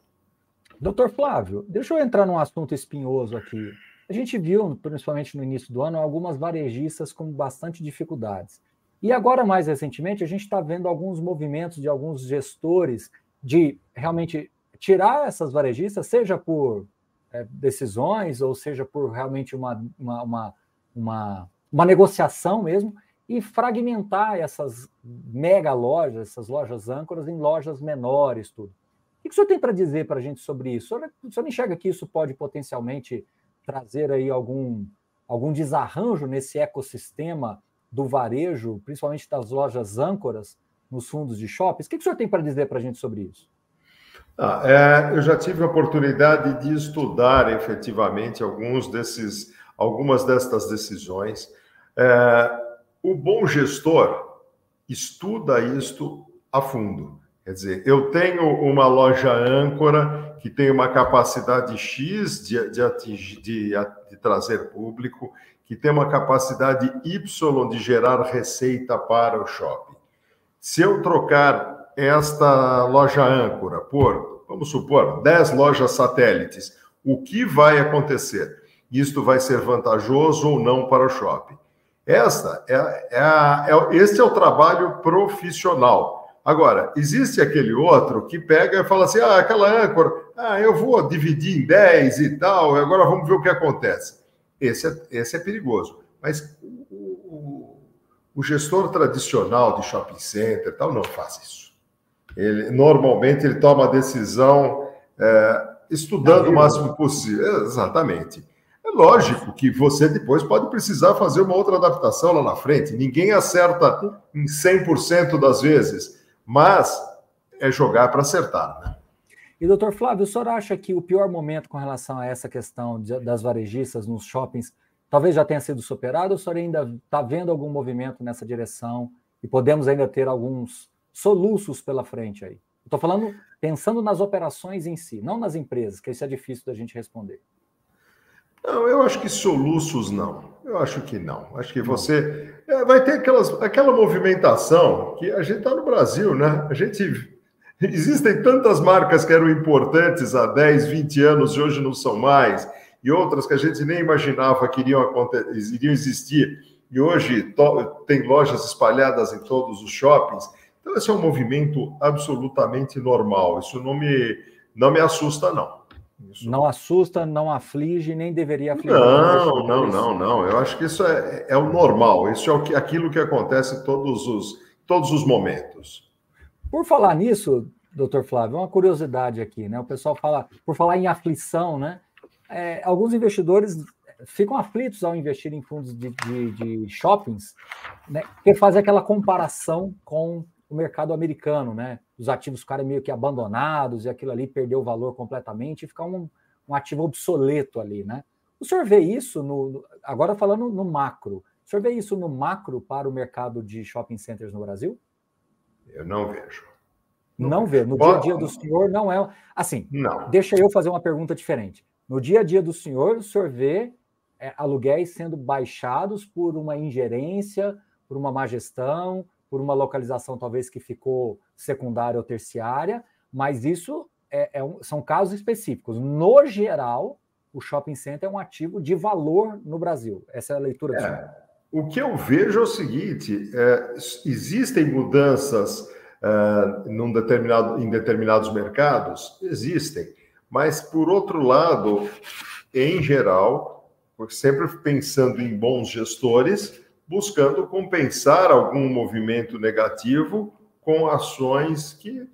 Doutor Flávio, deixa eu entrar num assunto espinhoso aqui. A gente viu, principalmente no início do ano, algumas varejistas com bastante dificuldades. E agora, mais recentemente, a gente está vendo alguns movimentos de alguns gestores de realmente tirar essas varejistas, seja por é, decisões, ou seja por realmente uma, uma, uma, uma, uma negociação mesmo, e fragmentar essas mega lojas, essas lojas âncoras, em lojas menores, tudo. O que o senhor tem para dizer para a gente sobre isso? O senhor, o senhor enxerga que isso pode potencialmente trazer aí algum, algum desarranjo nesse ecossistema do varejo, principalmente das lojas âncoras nos fundos de shoppings? O que o senhor tem para dizer para a gente sobre isso? Ah, é, eu já tive a oportunidade de estudar efetivamente alguns desses, algumas destas decisões. É, o bom gestor estuda isto a fundo. Quer dizer, eu tenho uma loja âncora que tem uma capacidade X de, de, atingir, de, de trazer público, que tem uma capacidade Y de gerar receita para o shopping. Se eu trocar esta loja âncora por, vamos supor, 10 lojas satélites, o que vai acontecer? Isto vai ser vantajoso ou não para o shopping? Esta é, é, é este é o trabalho profissional. Agora, existe aquele outro que pega e fala assim: ah, aquela âncora, ah, eu vou dividir em 10 e tal, agora vamos ver o que acontece. Esse é, esse é perigoso. Mas o, o, o gestor tradicional de shopping center tal não faz isso. Ele, normalmente ele toma a decisão é, estudando o máximo possível. Exatamente. É lógico que você depois pode precisar fazer uma outra adaptação lá na frente. Ninguém acerta em 100% das vezes, mas é jogar para acertar. Né? E, doutor Flávio, o senhor acha que o pior momento com relação a essa questão de, das varejistas nos shoppings talvez já tenha sido superado ou o senhor ainda está vendo algum movimento nessa direção e podemos ainda ter alguns soluços pela frente aí? Estou falando pensando nas operações em si, não nas empresas, que isso é difícil da gente responder. Não, eu acho que soluços não. Eu acho que não. Acho que você é, vai ter aquelas, aquela movimentação que a gente está no Brasil, né? A gente existem tantas marcas que eram importantes há 10, 20 anos e hoje não são mais, e outras que a gente nem imaginava que iriam, iriam existir, e hoje tem lojas espalhadas em todos os shoppings. Então, esse é um movimento absolutamente normal. Isso não me, não me assusta, não. Isso... Não assusta, não aflige, nem deveria afligir. Não, não, não, não. Eu acho que isso é, é o normal. Isso é o que, aquilo que acontece em todos os, todos os momentos. Por falar nisso, doutor Flávio, uma curiosidade aqui, né? O pessoal fala, por falar em aflição, né? É, alguns investidores ficam aflitos ao investir em fundos de, de, de shoppings, né? Porque fazem aquela comparação com o mercado americano, né? Os ativos ficarem meio que abandonados e aquilo ali perdeu o valor completamente e ficar um, um ativo obsoleto ali, né? O senhor vê isso no. Agora falando no macro, o senhor vê isso no macro para o mercado de shopping centers no Brasil? Eu não vejo. Não, não vê. No dia a dia do senhor não é. Assim, não. deixa eu fazer uma pergunta diferente. No dia a dia do senhor, o senhor vê é, aluguéis sendo baixados por uma ingerência, por uma má gestão, por uma localização talvez que ficou secundária ou terciária, mas isso é, é um, são casos específicos. No geral, o shopping center é um ativo de valor no Brasil. Essa é a leitura é, O que eu vejo é o seguinte: é, existem mudanças é, determinado, em determinados mercados? Existem. Mas, por outro lado, em geral, sempre pensando em bons gestores, buscando compensar algum movimento negativo com ações que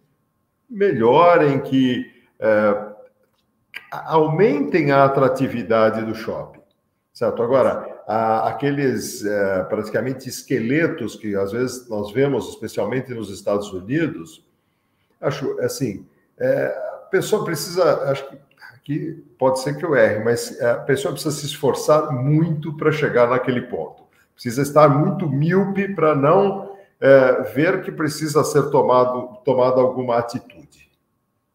melhorem, que é, aumentem a atratividade do shopping. Certo? Agora, aqueles é, praticamente esqueletos que às vezes nós vemos, especialmente nos Estados Unidos, acho assim, é, a pessoa precisa, acho que aqui pode ser que eu erre, mas a pessoa precisa se esforçar muito para chegar naquele ponto. Precisa estar muito míope para não é, ver que precisa ser tomado, tomada alguma atitude.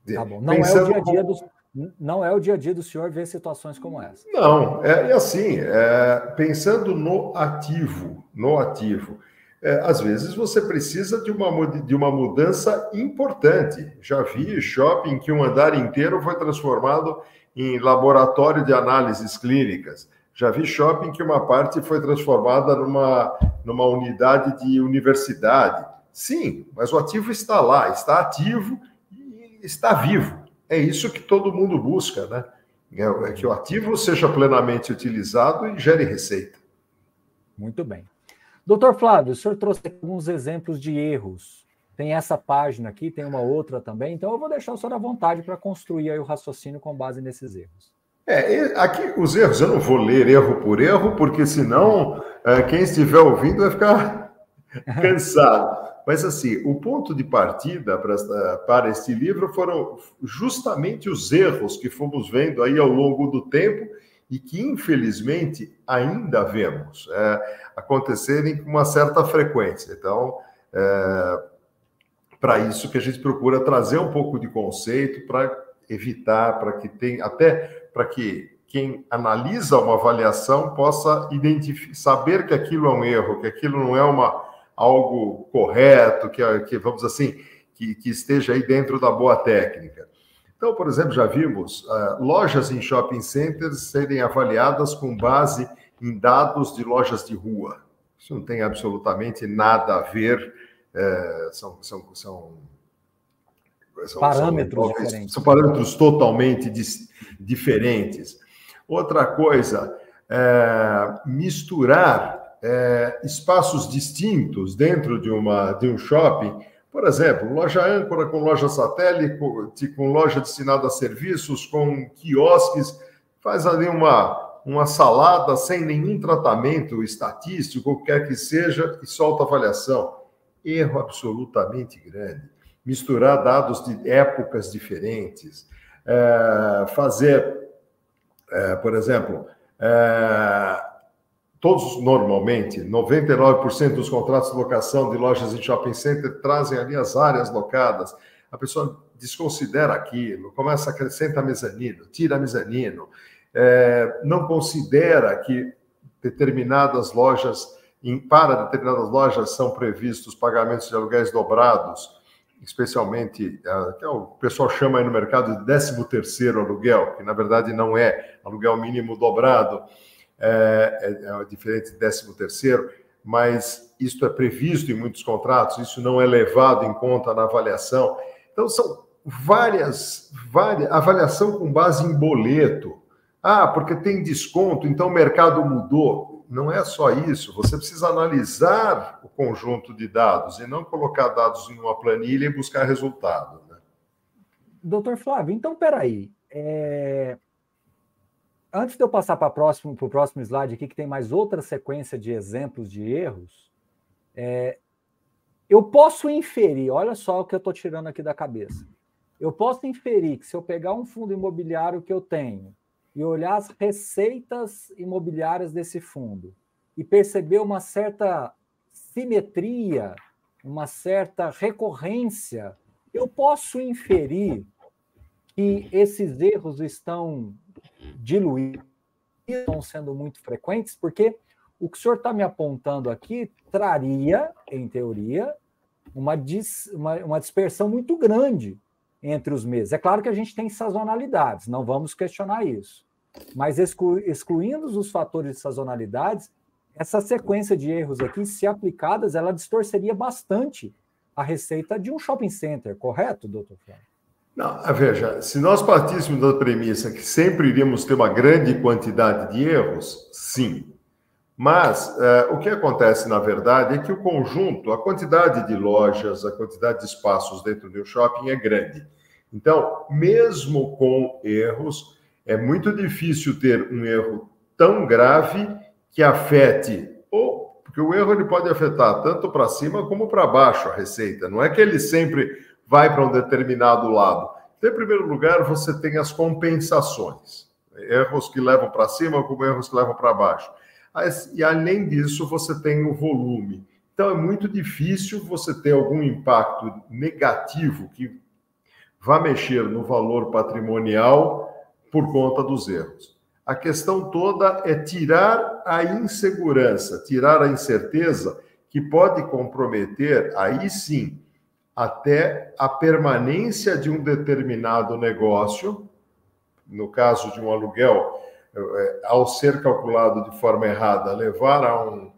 Tá bom. Não Pensando é o dia a dia dos não é o dia a dia do senhor ver situações como essa. Não, é assim, é, pensando no ativo, no ativo, é, às vezes você precisa de uma, de uma mudança importante. Já vi shopping que um andar inteiro foi transformado em laboratório de análises clínicas. Já vi shopping que uma parte foi transformada numa, numa unidade de universidade. Sim, mas o ativo está lá, está ativo e está vivo. É isso que todo mundo busca, né? É, é que o ativo seja plenamente utilizado e gere receita. Muito bem. Doutor Flávio, o senhor trouxe alguns exemplos de erros. Tem essa página aqui, tem uma outra também, então eu vou deixar o senhor à vontade para construir o raciocínio com base nesses erros. É, aqui os erros, eu não vou ler erro por erro, porque senão é, quem estiver ouvindo vai ficar cansado. Mas, assim, o ponto de partida para, para este livro foram justamente os erros que fomos vendo aí ao longo do tempo e que, infelizmente, ainda vemos é, acontecerem com uma certa frequência. Então, é, para isso que a gente procura trazer um pouco de conceito para evitar, para que tenha, até para que quem analisa uma avaliação possa saber que aquilo é um erro, que aquilo não é uma algo correto, que, que vamos assim, que, que, esteja aí dentro da boa técnica. Então, por exemplo, já vimos uh, lojas em shopping centers serem avaliadas com base em dados de lojas de rua. Isso não tem absolutamente nada a ver, uh, são, são, são, são, parâmetros são, diferentes. São parâmetros totalmente dis, diferentes. Outra coisa, é, misturar é, espaços distintos dentro de, uma, de um shopping, por exemplo, loja âncora com loja satélite, com, com loja destinada a serviços, com quiosques, faz ali uma, uma salada sem nenhum tratamento estatístico, o que quer que seja, e solta avaliação. Erro absolutamente grande. Misturar dados de épocas diferentes, é, fazer, é, por exemplo, é, todos normalmente, 99% dos contratos de locação de lojas em shopping center trazem ali as áreas locadas. A pessoa desconsidera aquilo, começa a acrescentar mezanino, tira mezanino, é, não considera que determinadas lojas, em, para determinadas lojas, são previstos pagamentos de aluguéis dobrados, especialmente, é o pessoal chama aí no mercado de 13 terceiro aluguel, que na verdade não é aluguel mínimo dobrado é, é, é diferente de 13 terceiro, mas isto é previsto em muitos contratos, isso não é levado em conta na avaliação. Então, são várias, várias avaliação com base em boleto. Ah, porque tem desconto, então o mercado mudou. Não é só isso, você precisa analisar o conjunto de dados e não colocar dados em uma planilha e buscar resultado. Né? Doutor Flávio, então peraí. É antes de eu passar para o próximo, próximo slide aqui, que tem mais outra sequência de exemplos de erros, é, eu posso inferir, olha só o que eu estou tirando aqui da cabeça. Eu posso inferir que se eu pegar um fundo imobiliário que eu tenho e olhar as receitas imobiliárias desse fundo e perceber uma certa simetria, uma certa recorrência, eu posso inferir que esses erros estão diluídos, estão sendo muito frequentes, porque o que o senhor está me apontando aqui traria, em teoria, uma, dis, uma, uma, dispersão muito grande entre os meses. É claro que a gente tem sazonalidades, não vamos questionar isso. Mas exclu, excluindo os fatores de sazonalidades, essa sequência de erros aqui, se aplicadas, ela distorceria bastante a receita de um shopping center, correto, doutor Flávio? Não, veja, se nós partíssemos da premissa que sempre iríamos ter uma grande quantidade de erros, sim. Mas é, o que acontece, na verdade, é que o conjunto, a quantidade de lojas, a quantidade de espaços dentro do shopping é grande. Então, mesmo com erros, é muito difícil ter um erro tão grave que afete, ou porque o erro ele pode afetar tanto para cima como para baixo a receita. Não é que ele sempre vai para um determinado lado. Então, em primeiro lugar, você tem as compensações. Erros que levam para cima como erros que levam para baixo. E além disso, você tem o volume. Então é muito difícil você ter algum impacto negativo que vá mexer no valor patrimonial por conta dos erros. A questão toda é tirar a insegurança, tirar a incerteza que pode comprometer, aí sim, até a permanência de um determinado negócio, no caso de um aluguel, é, ao ser calculado de forma errada, levar a um,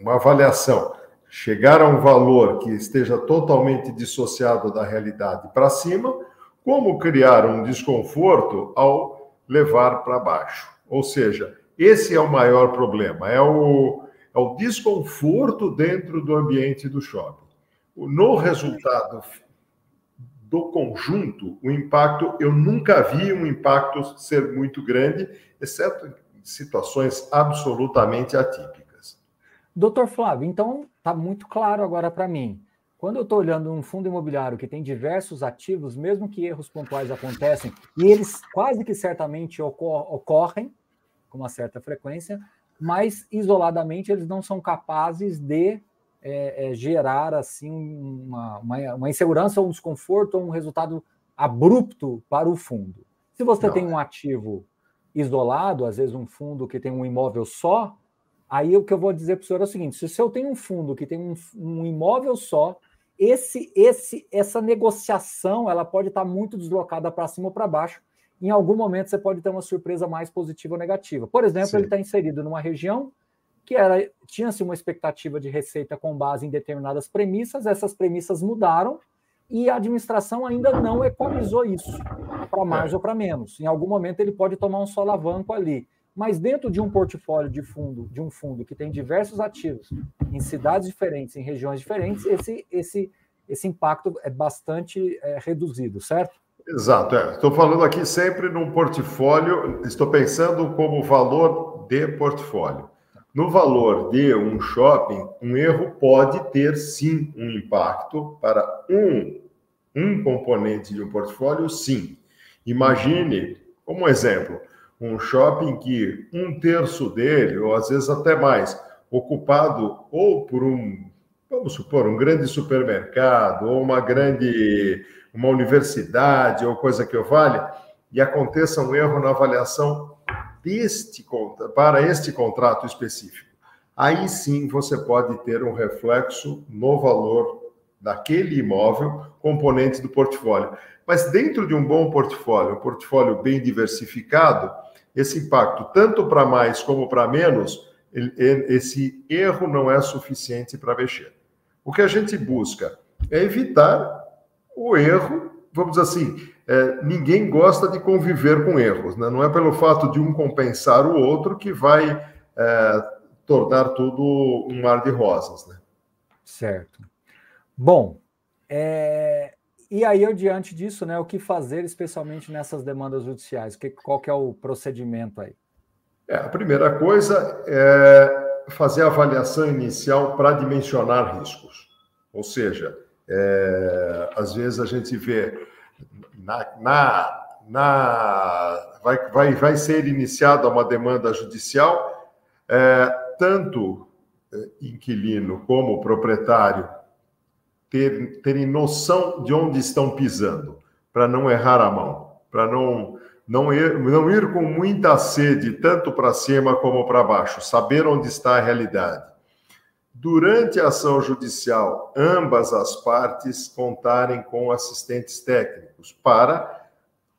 uma avaliação, chegar a um valor que esteja totalmente dissociado da realidade para cima, como criar um desconforto ao levar para baixo. Ou seja, esse é o maior problema, é o, é o desconforto dentro do ambiente do shopping. No resultado do conjunto, o impacto, eu nunca vi um impacto ser muito grande, exceto em situações absolutamente atípicas. Doutor Flávio, então está muito claro agora para mim. Quando eu estou olhando um fundo imobiliário que tem diversos ativos, mesmo que erros pontuais acontecem, e eles quase que certamente ocor ocorrem com uma certa frequência, mas isoladamente eles não são capazes de é, é, gerar assim uma, uma, uma, insegurança ou um desconforto ou um resultado abrupto para o fundo. Se você Não. tem um ativo isolado, às vezes um fundo que tem um imóvel só, aí o que eu vou dizer para o senhor é o seguinte: se eu tenho um fundo que tem um, um imóvel só, esse, esse, essa negociação ela pode estar muito deslocada para cima ou para baixo. Em algum momento você pode ter uma surpresa mais positiva ou negativa. Por exemplo, Sim. ele está inserido numa região que era tinha-se uma expectativa de receita com base em determinadas premissas, essas premissas mudaram e a administração ainda não economizou isso para mais ou para menos. Em algum momento ele pode tomar um solavanco ali, mas dentro de um portfólio de fundo, de um fundo que tem diversos ativos em cidades diferentes, em regiões diferentes, esse esse esse impacto é bastante é, reduzido, certo? Exato, é. estou falando aqui sempre num portfólio, estou pensando como valor de portfólio. No valor de um shopping, um erro pode ter sim um impacto para um, um componente de um portfólio, sim. Imagine, como exemplo, um shopping que um terço dele, ou às vezes até mais, ocupado ou por um, vamos supor, um grande supermercado, ou uma grande, uma universidade, ou coisa que eu valha, e aconteça um erro na avaliação deste, para este contrato específico. Aí sim você pode ter um reflexo no valor daquele imóvel, componente do portfólio. Mas dentro de um bom portfólio, um portfólio bem diversificado, esse impacto, tanto para mais como para menos, esse erro não é suficiente para mexer. O que a gente busca é evitar o erro, vamos dizer assim, é, ninguém gosta de conviver com erros, né? não é pelo fato de um compensar o outro que vai é, tornar tudo um mar de rosas. Né? Certo. Bom, é... e aí, eu, diante disso, né, o que fazer, especialmente nessas demandas judiciais? Que, qual que é o procedimento aí? É, a primeira coisa é fazer a avaliação inicial para dimensionar riscos. Ou seja, é, às vezes a gente vê na, na, na vai, vai, vai ser iniciada uma demanda judicial, é, tanto é, inquilino como proprietário ter, terem noção de onde estão pisando, para não errar a mão, para não, não, ir, não ir com muita sede, tanto para cima como para baixo, saber onde está a realidade. Durante a ação judicial, ambas as partes contarem com assistentes técnicos para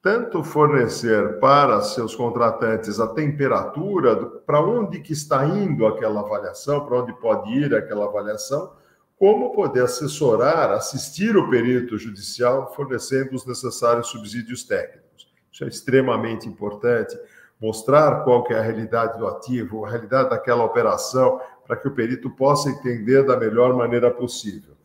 tanto fornecer para seus contratantes a temperatura para onde que está indo aquela avaliação, para onde pode ir aquela avaliação, como poder assessorar, assistir o perito judicial, fornecendo os necessários subsídios técnicos. Isso é extremamente importante. Mostrar qual que é a realidade do ativo, a realidade daquela operação, para que o perito possa entender da melhor maneira possível.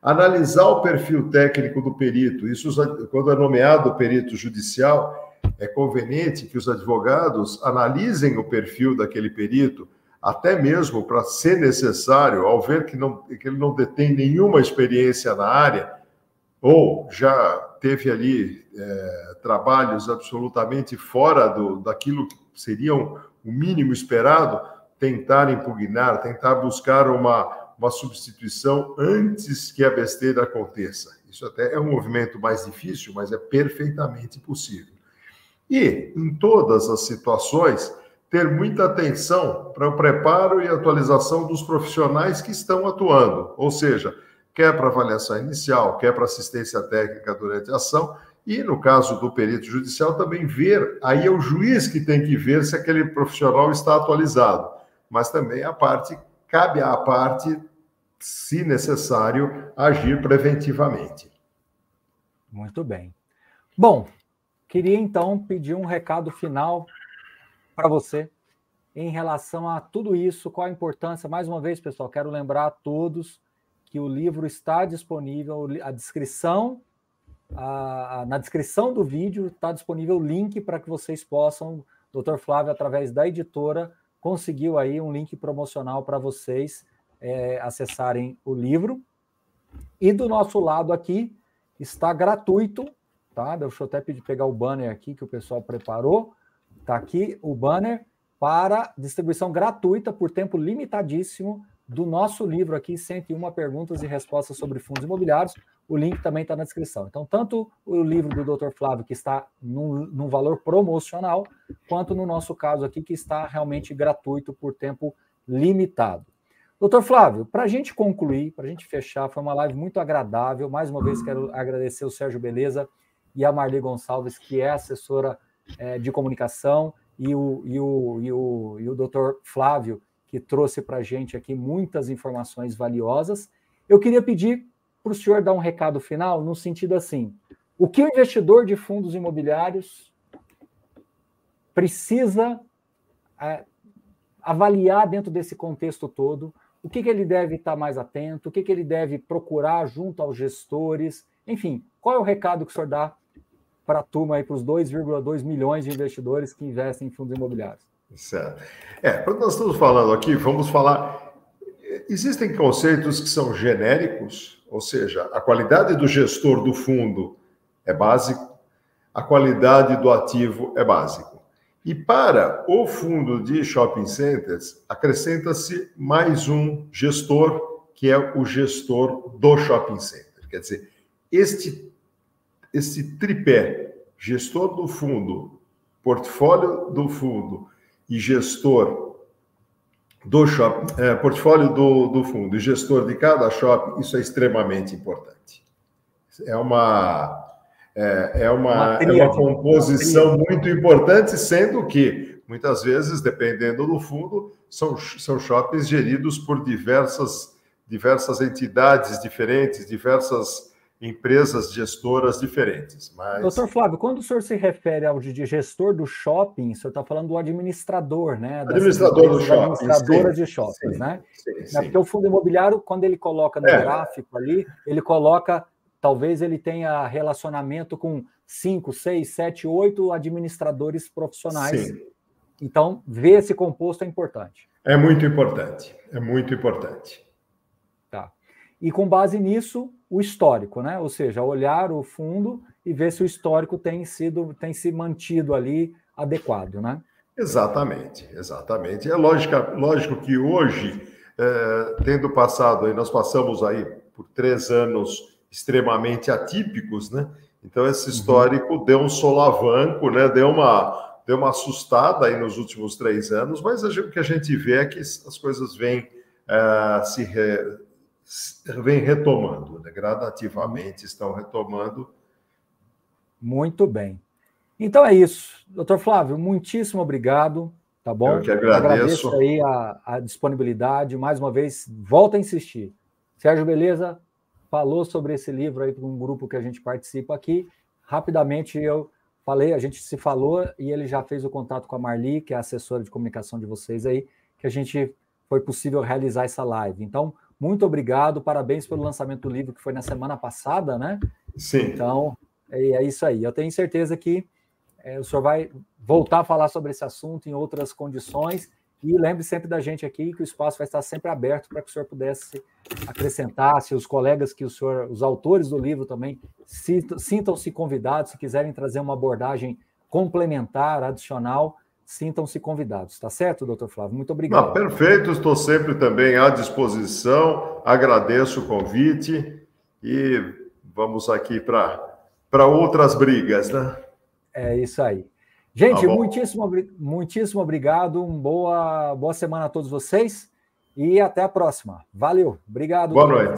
Analisar o perfil técnico do perito. Isso, quando é nomeado perito judicial, é conveniente que os advogados analisem o perfil daquele perito até mesmo para ser necessário, ao ver que, não, que ele não detém nenhuma experiência na área, ou já teve ali é, trabalhos absolutamente fora do, daquilo que seriam o mínimo esperado, tentar impugnar, tentar buscar uma, uma substituição antes que a besteira aconteça. Isso até é um movimento mais difícil, mas é perfeitamente possível. E, em todas as situações, ter muita atenção para o preparo e atualização dos profissionais que estão atuando, ou seja, quer para avaliação inicial, quer para assistência técnica durante a ação, e no caso do perito judicial também ver, aí é o juiz que tem que ver se aquele profissional está atualizado, mas também a parte cabe à parte, se necessário, agir preventivamente. Muito bem. Bom, queria então pedir um recado final para você em relação a tudo isso, qual a importância. Mais uma vez, pessoal, quero lembrar a todos que o livro está disponível, a descrição, a, a, na descrição do vídeo está disponível o link para que vocês possam, doutor Flávio, através da editora, conseguiu aí um link promocional para vocês é, acessarem o livro. E do nosso lado aqui está gratuito, tá? Deixa eu até pedir pegar o banner aqui que o pessoal preparou. Está aqui o banner para distribuição gratuita por tempo limitadíssimo do nosso livro aqui, 101 perguntas e respostas sobre fundos imobiliários. O link também está na descrição. Então, tanto o livro do Dr. Flávio, que está num, num valor promocional, quanto no nosso caso aqui, que está realmente gratuito por tempo limitado. Doutor Flávio, para a gente concluir, para a gente fechar, foi uma live muito agradável. Mais uma vez, quero agradecer o Sérgio Beleza e a Marli Gonçalves, que é assessora é, de comunicação, e o, e, o, e, o, e o doutor Flávio, que trouxe para a gente aqui muitas informações valiosas. Eu queria pedir para o senhor dar um recado final, no sentido assim: o que o investidor de fundos imobiliários precisa é, avaliar dentro desse contexto todo? O que, que ele deve estar mais atento? O que, que ele deve procurar junto aos gestores? Enfim, qual é o recado que o senhor dá para a turma aí, para os 2,2 milhões de investidores que investem em fundos imobiliários. Certo. É, quando nós estamos falando aqui, vamos falar. Existem conceitos que são genéricos, ou seja, a qualidade do gestor do fundo é básico, a qualidade do ativo é básico. E para o fundo de shopping centers, acrescenta-se mais um gestor, que é o gestor do shopping center. Quer dizer, este esse tripé, gestor do fundo, portfólio do fundo e gestor do shopping, é, portfólio do, do fundo e gestor de cada shopping, isso é extremamente importante. É uma, é, é uma, uma, é uma composição uma muito importante, sendo que, muitas vezes, dependendo do fundo, são, são shoppings geridos por diversas, diversas entidades diferentes, diversas empresas gestoras diferentes. Mas... Doutor Flávio, quando o senhor se refere ao de gestor do shopping, o senhor está falando do administrador, né? administrador do shopping. Administradora de shoppings, sim, né? Sim, é sim. Porque o fundo imobiliário, quando ele coloca no é. gráfico ali, ele coloca, talvez ele tenha relacionamento com cinco, seis, sete, oito administradores profissionais. Sim. Então, ver esse composto é importante. É muito importante, é muito importante. Tá. E com base nisso, o histórico, né? Ou seja, olhar o fundo e ver se o histórico tem sido tem se mantido ali adequado, né? Exatamente, exatamente. É lógico, lógico que hoje, é, tendo passado aí, nós passamos aí por três anos extremamente atípicos, né? Então esse uhum. histórico uhum. deu um solavanco, né? Deu uma deu uma assustada aí nos últimos três anos, mas o que a gente vê é que as coisas vêm é, se re, vem retomando, né? gradativamente estão retomando. Muito bem. Então é isso. Doutor Flávio, muitíssimo obrigado. Tá bom? Eu que agradeço. Agradeço aí a, a disponibilidade. Mais uma vez, volta a insistir. Sérgio Beleza falou sobre esse livro aí para um grupo que a gente participa aqui. Rapidamente eu falei, a gente se falou e ele já fez o contato com a Marli, que é a assessora de comunicação de vocês aí, que a gente foi possível realizar essa live. Então, muito obrigado, parabéns pelo lançamento do livro que foi na semana passada, né? Sim. Então, é, é isso aí. Eu tenho certeza que é, o senhor vai voltar a falar sobre esse assunto em outras condições. E lembre sempre da gente aqui que o espaço vai estar sempre aberto para que o senhor pudesse acrescentar, se os colegas que o senhor, os autores do livro também, sintam-se convidados, se quiserem trazer uma abordagem complementar, adicional, sintam-se convidados, tá certo, doutor Flávio? Muito obrigado. Não, perfeito, estou sempre também à disposição, agradeço o convite e vamos aqui para outras brigas, né? É isso aí. Gente, tá muitíssimo, muitíssimo obrigado, uma boa, boa semana a todos vocês e até a próxima. Valeu, obrigado. Boa noite.